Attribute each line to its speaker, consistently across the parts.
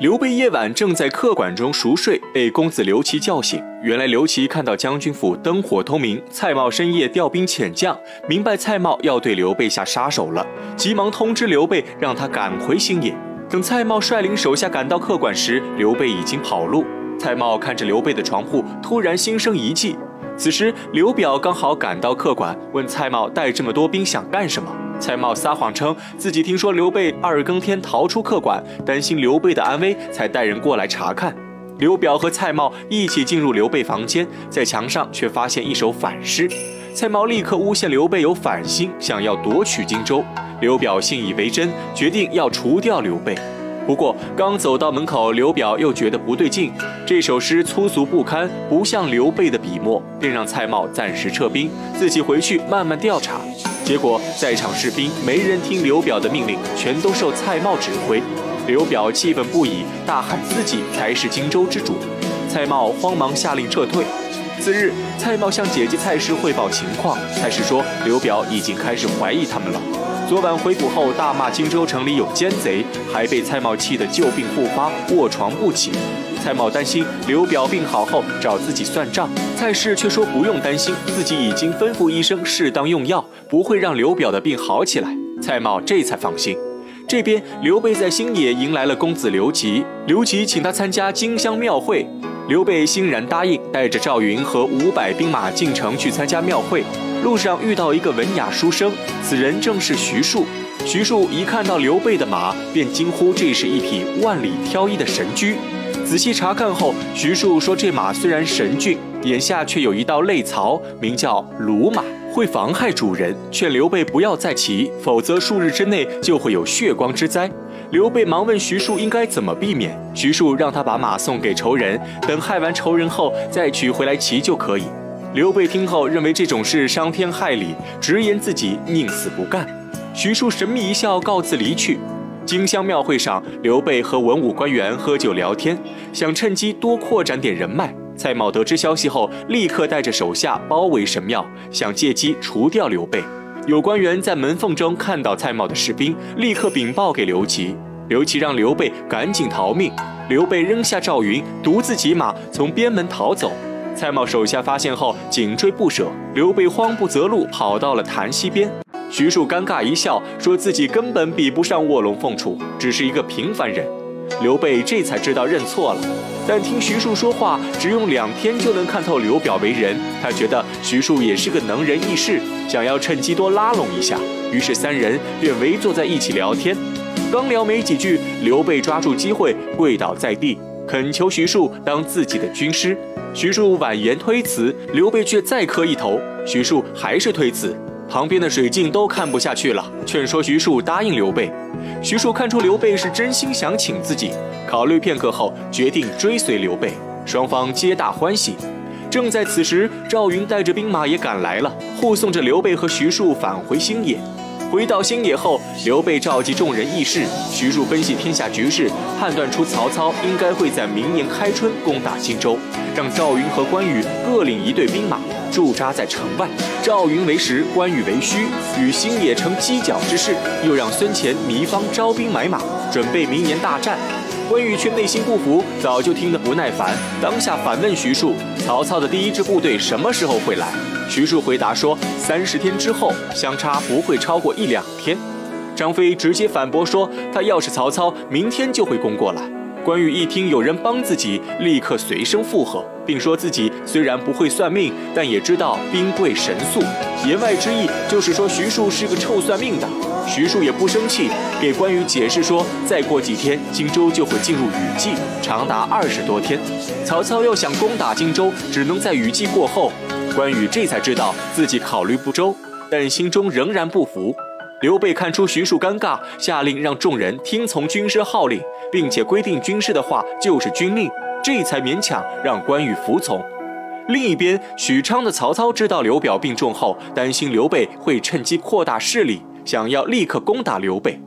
Speaker 1: 刘备夜晚正在客馆中熟睡，被公子刘琦叫醒。原来刘琦看到将军府灯火通明，蔡瑁深夜调兵遣将，明白蔡瑁要对刘备下杀手了，急忙通知刘备，让他赶回新野。等蔡瑁率领手下赶到客馆时，刘备已经跑路。蔡瑁看着刘备的床铺，突然心生一计。此时刘表刚好赶到客馆，问蔡瑁带这么多兵想干什么？蔡瑁撒谎称自己听说刘备二更天逃出客馆，担心刘备的安危，才带人过来查看。刘表和蔡瑁一起进入刘备房间，在墙上却发现一首反诗。蔡瑁立刻诬陷刘备有反心，想要夺取荆州。刘表信以为真，决定要除掉刘备。不过刚走到门口，刘表又觉得不对劲，这首诗粗俗不堪，不像刘备的笔墨，便让蔡瑁暂时撤兵，自己回去慢慢调查。结果，在场士兵没人听刘表的命令，全都受蔡瑁指挥。刘表气愤不已，大喊自己才是荆州之主。蔡瑁慌忙下令撤退。次日，蔡瑁向姐姐蔡氏汇报情况，蔡氏说刘表已经开始怀疑他们了。昨晚回府后大骂荆州城里有奸贼，还被蔡瑁气得旧病复发，卧床不起。蔡瑁担心刘表病好后找自己算账，蔡氏却说不用担心，自己已经吩咐医生适当用药，不会让刘表的病好起来。蔡瑁这才放心。这边刘备在新野迎来了公子刘琦，刘琦请他参加荆襄庙会，刘备欣然答应，带着赵云和五百兵马进城去参加庙会。路上遇到一个文雅书生，此人正是徐庶。徐庶一看到刘备的马，便惊呼这是一匹万里挑一的神驹。仔细查看后，徐庶说：“这马虽然神骏，眼下却有一道泪槽，名叫鲁马，会妨害主人。劝刘备不要再骑，否则数日之内就会有血光之灾。”刘备忙问徐庶应该怎么避免。徐庶让他把马送给仇人，等害完仇人后再取回来骑就可以。刘备听后认为这种事伤天害理，直言自己宁死不干。徐庶神秘一笑，告辞离去。荆襄庙会上，刘备和文武官员喝酒聊天，想趁机多扩展点人脉。蔡瑁得知消息后，立刻带着手下包围神庙，想借机除掉刘备。有官员在门缝中看到蔡瑁的士兵，立刻禀报给刘琦。刘琦让刘备赶紧逃命。刘备扔下赵云，独自骑马从边门逃走。蔡瑁手下发现后，紧追不舍。刘备慌不择路，跑到了潭溪边。徐庶尴尬一笑，说自己根本比不上卧龙凤雏，只是一个平凡人。刘备这才知道认错了。但听徐庶说话，只用两天就能看透刘表为人。他觉得徐庶也是个能人异士，想要趁机多拉拢一下。于是三人便围坐在一起聊天。刚聊没几句，刘备抓住机会跪倒在地，恳求徐庶当自己的军师。徐庶婉言推辞，刘备却再磕一头，徐庶还是推辞。旁边的水镜都看不下去了，劝说徐庶答应刘备。徐庶看出刘备是真心想请自己，考虑片刻后决定追随刘备，双方皆大欢喜。正在此时，赵云带着兵马也赶来了，护送着刘备和徐庶返回新野。回到新野后，刘备召集众人议事，徐庶分析天下局势，判断出曹操应该会在明年开春攻打荆州，让赵云和关羽各领一队兵马驻扎在城外。赵云为实，关羽为虚，与星野成犄角之势。又让孙乾迷方招兵买马，准备明年大战。关羽却内心不服，早就听得不耐烦，当下反问徐庶：曹操的第一支部队什么时候会来？徐庶回答说：“三十天之后，相差不会超过一两天。”张飞直接反驳说：“他要是曹操，明天就会攻过来。”关羽一听有人帮自己，立刻随声附和，并说自己虽然不会算命，但也知道兵贵神速。言外之意就是说徐庶是个臭算命的。徐庶也不生气，给关羽解释说：“再过几天，荆州就会进入雨季，长达二十多天。曹操要想攻打荆州，只能在雨季过后。”关羽这才知道自己考虑不周，但心中仍然不服。刘备看出徐庶尴尬，下令让众人听从军师号令，并且规定军师的话就是军令，这才勉强让关羽服从。另一边，许昌的曹操知道刘表病重后，担心刘备会趁机扩大势力，想要立刻攻打刘备。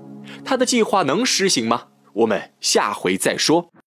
Speaker 1: 他的计划能实行吗？我们下回再说。